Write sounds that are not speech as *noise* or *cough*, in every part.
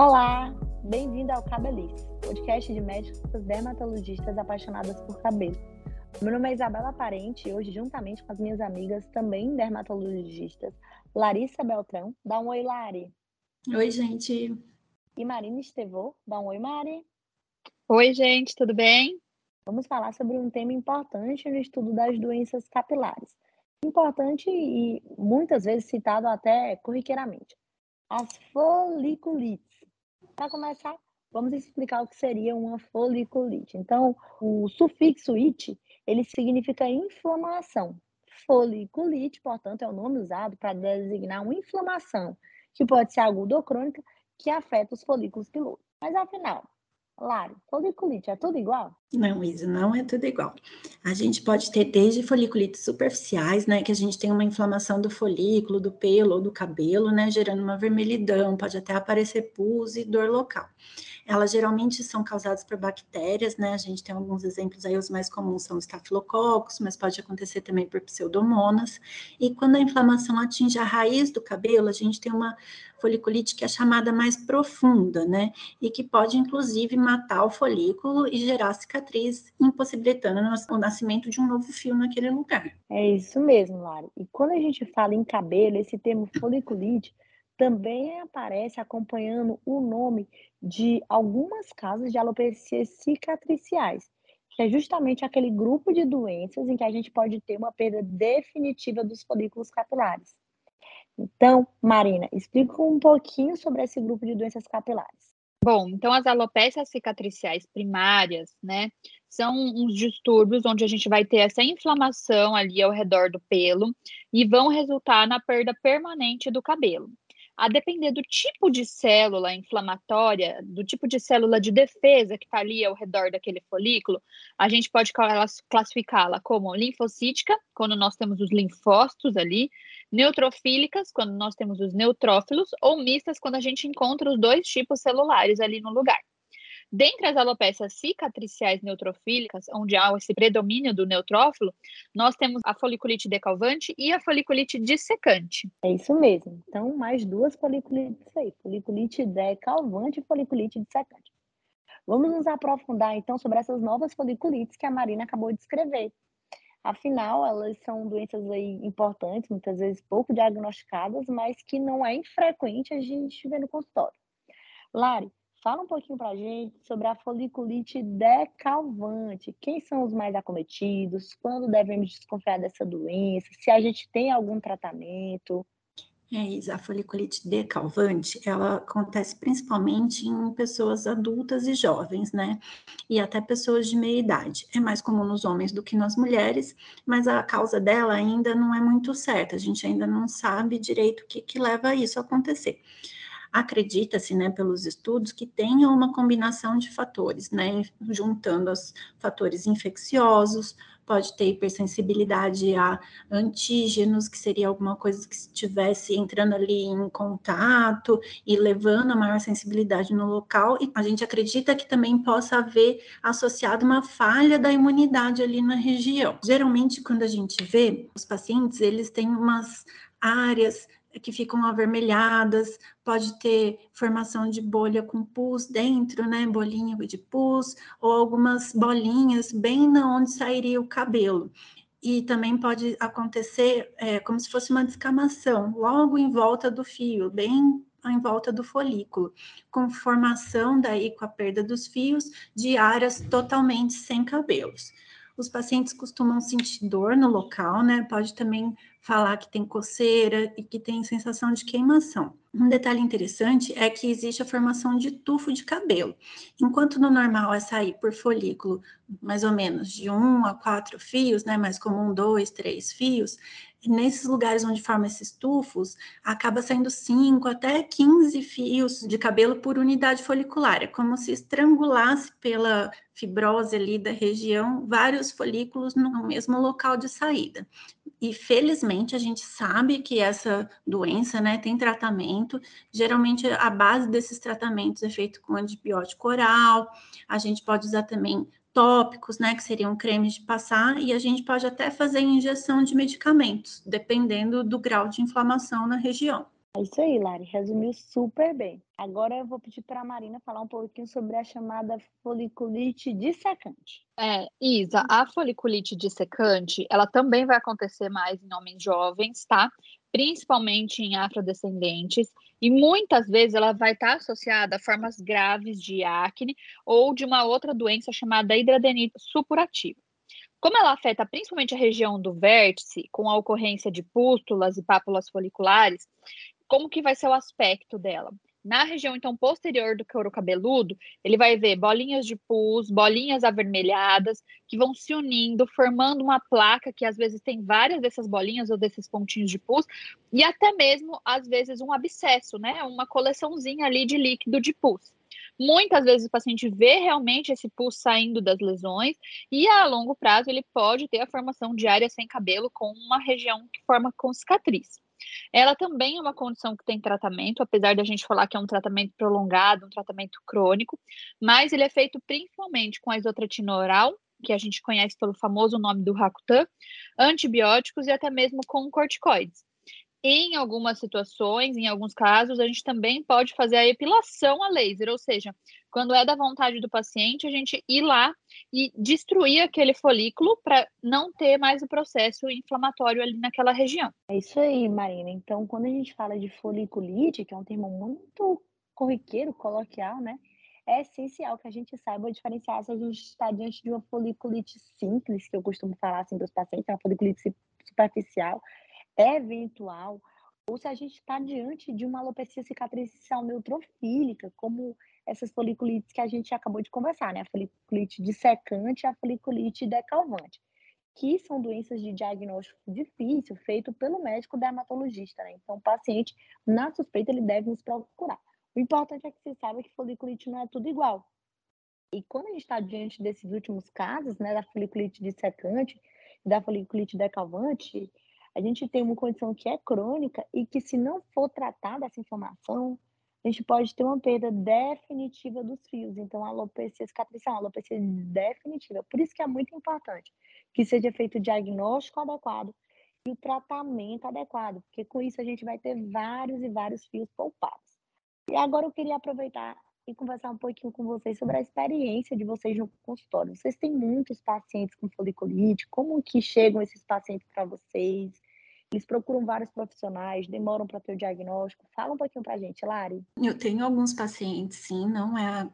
Olá, bem-vindo ao Cabelice, podcast de médicos dermatologistas apaixonadas por cabelo. Meu nome é Isabela Parente e hoje, juntamente com as minhas amigas, também dermatologistas, Larissa Beltrão, dá um oi, Lari. Oi, gente. E Marina Estevô, dá um oi, Mari. Oi, gente, tudo bem? Vamos falar sobre um tema importante no estudo das doenças capilares. Importante e muitas vezes citado até corriqueiramente. As foliculites. Para começar, vamos explicar o que seria uma foliculite. Então, o sufixo it, ele significa inflamação. Foliculite, portanto, é o nome usado para designar uma inflamação, que pode ser aguda ou crônica, que afeta os folículos pilosos. Mas afinal, Lari, foliculite é tudo igual? Não, Isa, não é tudo igual. A gente pode ter desde foliculites superficiais, né, que a gente tem uma inflamação do folículo, do pelo ou do cabelo, né, gerando uma vermelhidão, pode até aparecer pus e dor local. Elas geralmente são causadas por bactérias, né? A gente tem alguns exemplos aí, os mais comuns são os estafilococos, mas pode acontecer também por pseudomonas. E quando a inflamação atinge a raiz do cabelo, a gente tem uma foliculite que é chamada mais profunda, né? E que pode, inclusive, matar o folículo e gerar cicatriz, impossibilitando o nascimento de um novo fio naquele lugar. É isso mesmo, Lari. E quando a gente fala em cabelo, esse termo foliculite também aparece acompanhando o nome de algumas casos de alopecias cicatriciais, que é justamente aquele grupo de doenças em que a gente pode ter uma perda definitiva dos folículos capilares. Então, Marina, explica um pouquinho sobre esse grupo de doenças capilares. Bom, então as alopécias cicatriciais primárias, né, são uns distúrbios onde a gente vai ter essa inflamação ali ao redor do pelo e vão resultar na perda permanente do cabelo a depender do tipo de célula inflamatória, do tipo de célula de defesa que está ali ao redor daquele folículo, a gente pode classificá-la como linfocítica, quando nós temos os linfócitos ali, neutrofílicas, quando nós temos os neutrófilos, ou mistas, quando a gente encontra os dois tipos celulares ali no lugar. Dentre as alopécias cicatriciais neutrofílicas, onde há esse predomínio do neutrófilo, nós temos a foliculite decalvante e a foliculite dissecante. É isso mesmo. Então, mais duas foliculites aí: foliculite decalvante e foliculite dissecante. Vamos nos aprofundar então sobre essas novas foliculites que a Marina acabou de descrever. Afinal, elas são doenças aí importantes, muitas vezes pouco diagnosticadas, mas que não é infrequente a gente ver no consultório. Lari, Fala um pouquinho para a gente sobre a foliculite decalvante. Quem são os mais acometidos? Quando devemos desconfiar dessa doença? Se a gente tem algum tratamento? É, Isa, a foliculite decalvante, ela acontece principalmente em pessoas adultas e jovens, né? E até pessoas de meia idade. É mais comum nos homens do que nas mulheres, mas a causa dela ainda não é muito certa. A gente ainda não sabe direito o que, que leva a isso a acontecer acredita-se, né, pelos estudos, que tenha uma combinação de fatores, né, juntando os fatores infecciosos, pode ter hipersensibilidade a antígenos, que seria alguma coisa que estivesse entrando ali em contato e levando a maior sensibilidade no local, e a gente acredita que também possa haver associado uma falha da imunidade ali na região. Geralmente, quando a gente vê os pacientes, eles têm umas áreas que ficam avermelhadas, pode ter formação de bolha com pus dentro, né? Bolinha de pus, ou algumas bolinhas bem na onde sairia o cabelo. E também pode acontecer é, como se fosse uma descamação, logo em volta do fio, bem em volta do folículo, com formação daí com a perda dos fios de áreas totalmente sem cabelos. Os pacientes costumam sentir dor no local, né? Pode também falar que tem coceira e que tem sensação de queimação. Um detalhe interessante é que existe a formação de tufo de cabelo. Enquanto no normal é sair por folículo mais ou menos de um a quatro fios, né? Mais comum dois, três fios. Nesses lugares onde forma esses tufos, acaba saindo 5 até 15 fios de cabelo por unidade folicular. É como se estrangulasse pela fibrose ali da região vários folículos no mesmo local de saída. E felizmente a gente sabe que essa doença, né, tem tratamento. Geralmente a base desses tratamentos é feito com antibiótico oral. A gente pode usar também tópicos, né, que seriam cremes de passar, e a gente pode até fazer injeção de medicamentos, dependendo do grau de inflamação na região. É isso aí, Lari, resumiu super bem. Agora eu vou pedir para a Marina falar um pouquinho sobre a chamada foliculite dissecante. É, Isa, a foliculite dissecante, ela também vai acontecer mais em homens jovens, tá? Principalmente em afrodescendentes, e muitas vezes ela vai estar associada a formas graves de acne ou de uma outra doença chamada hidradenite supurativa. Como ela afeta principalmente a região do vértice, com a ocorrência de pústulas e pápulas foliculares, como que vai ser o aspecto dela? Na região, então, posterior do couro cabeludo, ele vai ver bolinhas de pus, bolinhas avermelhadas, que vão se unindo, formando uma placa que às vezes tem várias dessas bolinhas ou desses pontinhos de pus, e até mesmo, às vezes, um abscesso, né? Uma coleçãozinha ali de líquido de pus. Muitas vezes o paciente vê realmente esse pus saindo das lesões, e a longo prazo ele pode ter a formação de área sem cabelo com uma região que forma com cicatriz. Ela também é uma condição que tem tratamento, apesar de a gente falar que é um tratamento prolongado, um tratamento crônico, mas ele é feito principalmente com a isotratina oral, que a gente conhece pelo famoso nome do Rakutan, antibióticos e até mesmo com corticoides. Em algumas situações, em alguns casos, a gente também pode fazer a epilação a laser, ou seja, quando é da vontade do paciente, a gente ir lá e destruir aquele folículo para não ter mais o processo inflamatório ali naquela região. É isso aí, Marina. Então, quando a gente fala de foliculite, que é um termo muito corriqueiro, coloquial, né? É essencial que a gente saiba diferenciar se a gente está diante de uma foliculite simples, que eu costumo falar assim para os pacientes, é uma foliculite superficial, eventual, ou se a gente está diante de uma alopecia cicatricial neutrofílica, como essas foliculites que a gente acabou de conversar, né? A foliculite dissecante e a foliculite decalvante, que são doenças de diagnóstico difícil, feito pelo médico dermatologista, né? Então, o paciente, na suspeita, ele deve nos procurar. O importante é que você saiba que foliculite não é tudo igual. E quando a gente está diante desses últimos casos, né, da foliculite dissecante e da foliculite decalvante, a gente tem uma condição que é crônica e que, se não for tratada essa inflamação, a gente pode ter uma perda definitiva dos fios. Então, a alopecia cicatricial, a alopecia definitiva. Por isso que é muito importante que seja feito o diagnóstico adequado e o tratamento adequado, porque com isso a gente vai ter vários e vários fios poupados. E agora eu queria aproveitar e conversar um pouquinho com vocês sobre a experiência de vocês no consultório. Vocês têm muitos pacientes com foliculite, como que chegam esses pacientes para vocês? Eles procuram vários profissionais, demoram para ter o diagnóstico. Fala um pouquinho para a gente, Lari. Eu tenho alguns pacientes, sim, não é a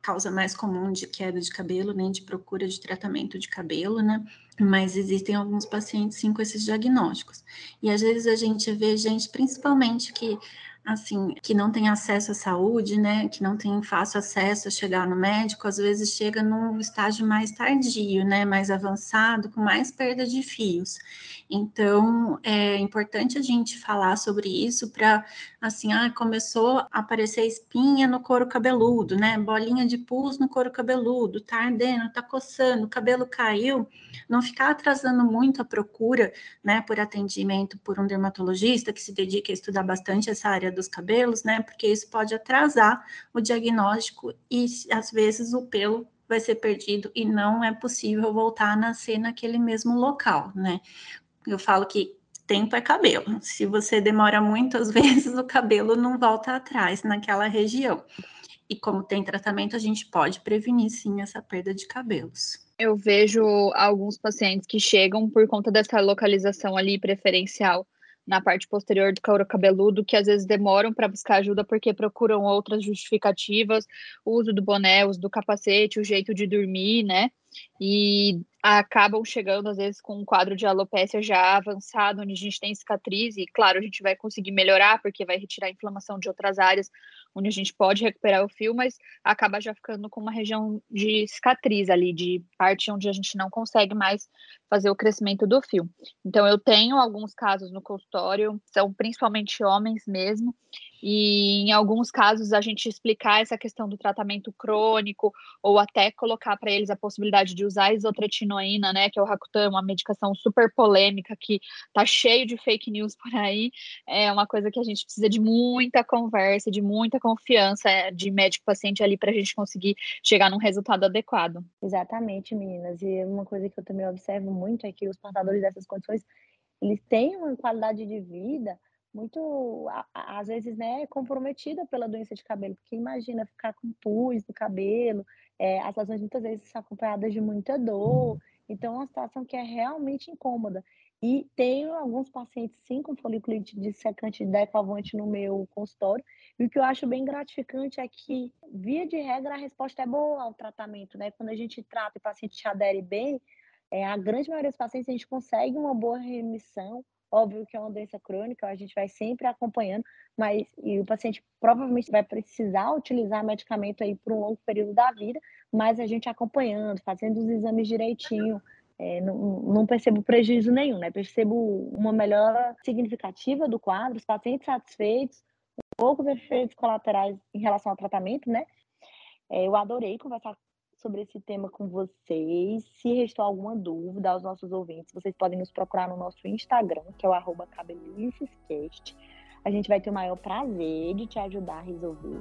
causa mais comum de queda de cabelo, nem de procura de tratamento de cabelo, né? Mas existem alguns pacientes, sim, com esses diagnósticos. E às vezes a gente vê gente, principalmente, que assim, que não tem acesso à saúde, né, que não tem fácil acesso a chegar no médico, às vezes chega num estágio mais tardio, né, mais avançado, com mais perda de fios. Então, é importante a gente falar sobre isso para, assim, ah, começou a aparecer espinha no couro cabeludo, né, bolinha de pus no couro cabeludo, tá ardendo, tá coçando, o cabelo caiu, não ficar atrasando muito a procura, né, por atendimento por um dermatologista que se dedica a estudar bastante essa área dos cabelos, né? Porque isso pode atrasar o diagnóstico e às vezes o pelo vai ser perdido e não é possível voltar a nascer naquele mesmo local, né? Eu falo que tempo é cabelo. Se você demora muitas *laughs* vezes, o cabelo não volta atrás naquela região. E como tem tratamento, a gente pode prevenir sim essa perda de cabelos. Eu vejo alguns pacientes que chegam por conta dessa localização ali preferencial na parte posterior do couro cabeludo que às vezes demoram para buscar ajuda porque procuram outras justificativas, o uso do boné, o uso do capacete, o jeito de dormir, né? E acabam chegando às vezes com um quadro de alopecia já avançado, onde a gente tem cicatriz e claro, a gente vai conseguir melhorar porque vai retirar a inflamação de outras áreas onde a gente pode recuperar o fio, mas acaba já ficando com uma região de cicatriz ali, de parte onde a gente não consegue mais fazer o crescimento do fio. Então, eu tenho alguns casos no consultório, são principalmente homens mesmo, e em alguns casos a gente explicar essa questão do tratamento crônico ou até colocar para eles a possibilidade de usar isotretinoína, né, que é o Rakutan, uma medicação super polêmica que tá cheio de fake news por aí, é uma coisa que a gente precisa de muita conversa, de muita confiança é, de médico paciente ali para a gente conseguir chegar num resultado adequado. Exatamente, meninas. E uma coisa que eu também observo muito é que os portadores dessas condições, eles têm uma qualidade de vida muito, às vezes, né, comprometida pela doença de cabelo, porque imagina ficar com pus no cabelo, é, as lesões muitas vezes são acompanhadas de muita dor, então é uma situação que é realmente incômoda. E tenho alguns pacientes, sim, com foliculite dissecante decalvante no meu consultório, e o que eu acho bem gratificante é que, via de regra, a resposta é boa ao tratamento, né? Quando a gente trata e o paciente te adere bem, é, a grande maioria dos pacientes a gente consegue uma boa remissão, Óbvio que é uma doença crônica, a gente vai sempre acompanhando, mas e o paciente provavelmente vai precisar utilizar medicamento aí por um longo período da vida, mas a gente acompanhando, fazendo os exames direitinho, é, não, não, percebo prejuízo nenhum, né? Percebo uma melhora significativa do quadro, os pacientes satisfeitos, poucos efeitos colaterais em relação ao tratamento, né? É, eu adorei conversar sobre esse tema com vocês. Se restou alguma dúvida aos nossos ouvintes, vocês podem nos procurar no nosso Instagram, que é o arroba cabelicescast. A gente vai ter o maior prazer de te ajudar a resolver.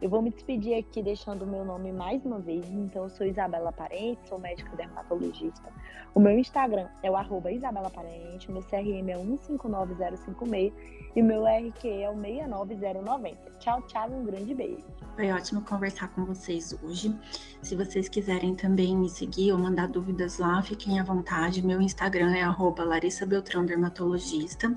Eu vou me despedir aqui deixando o meu nome mais uma vez. Então, eu sou Isabela Parente, sou médica dermatologista. O meu Instagram é o arroba Isabela Parente, meu CRM é 159056 e meu RQ é o 69090. Tchau, tchau, um grande beijo. Foi ótimo conversar com vocês hoje. Se vocês quiserem também me seguir ou mandar dúvidas lá, fiquem à vontade. Meu Instagram é arroba Larissa Beltrão Dermatologista.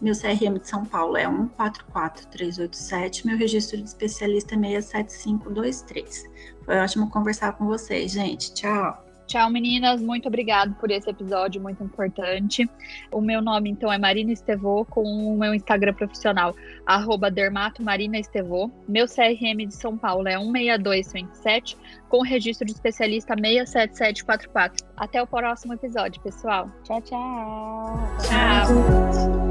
Meu CRM de São Paulo é 144387. Meu registro de especialista é 67523. Foi ótimo conversar com vocês, gente. Tchau! Tchau, meninas. Muito obrigado por esse episódio muito importante. O meu nome, então, é Marina Estevô, com o meu Instagram profissional, arroba dermatomarinaestevô. Meu CRM de São Paulo é 16227, com registro de especialista 67744. Até o próximo episódio, pessoal. Tchau, tchau. Tchau. tchau.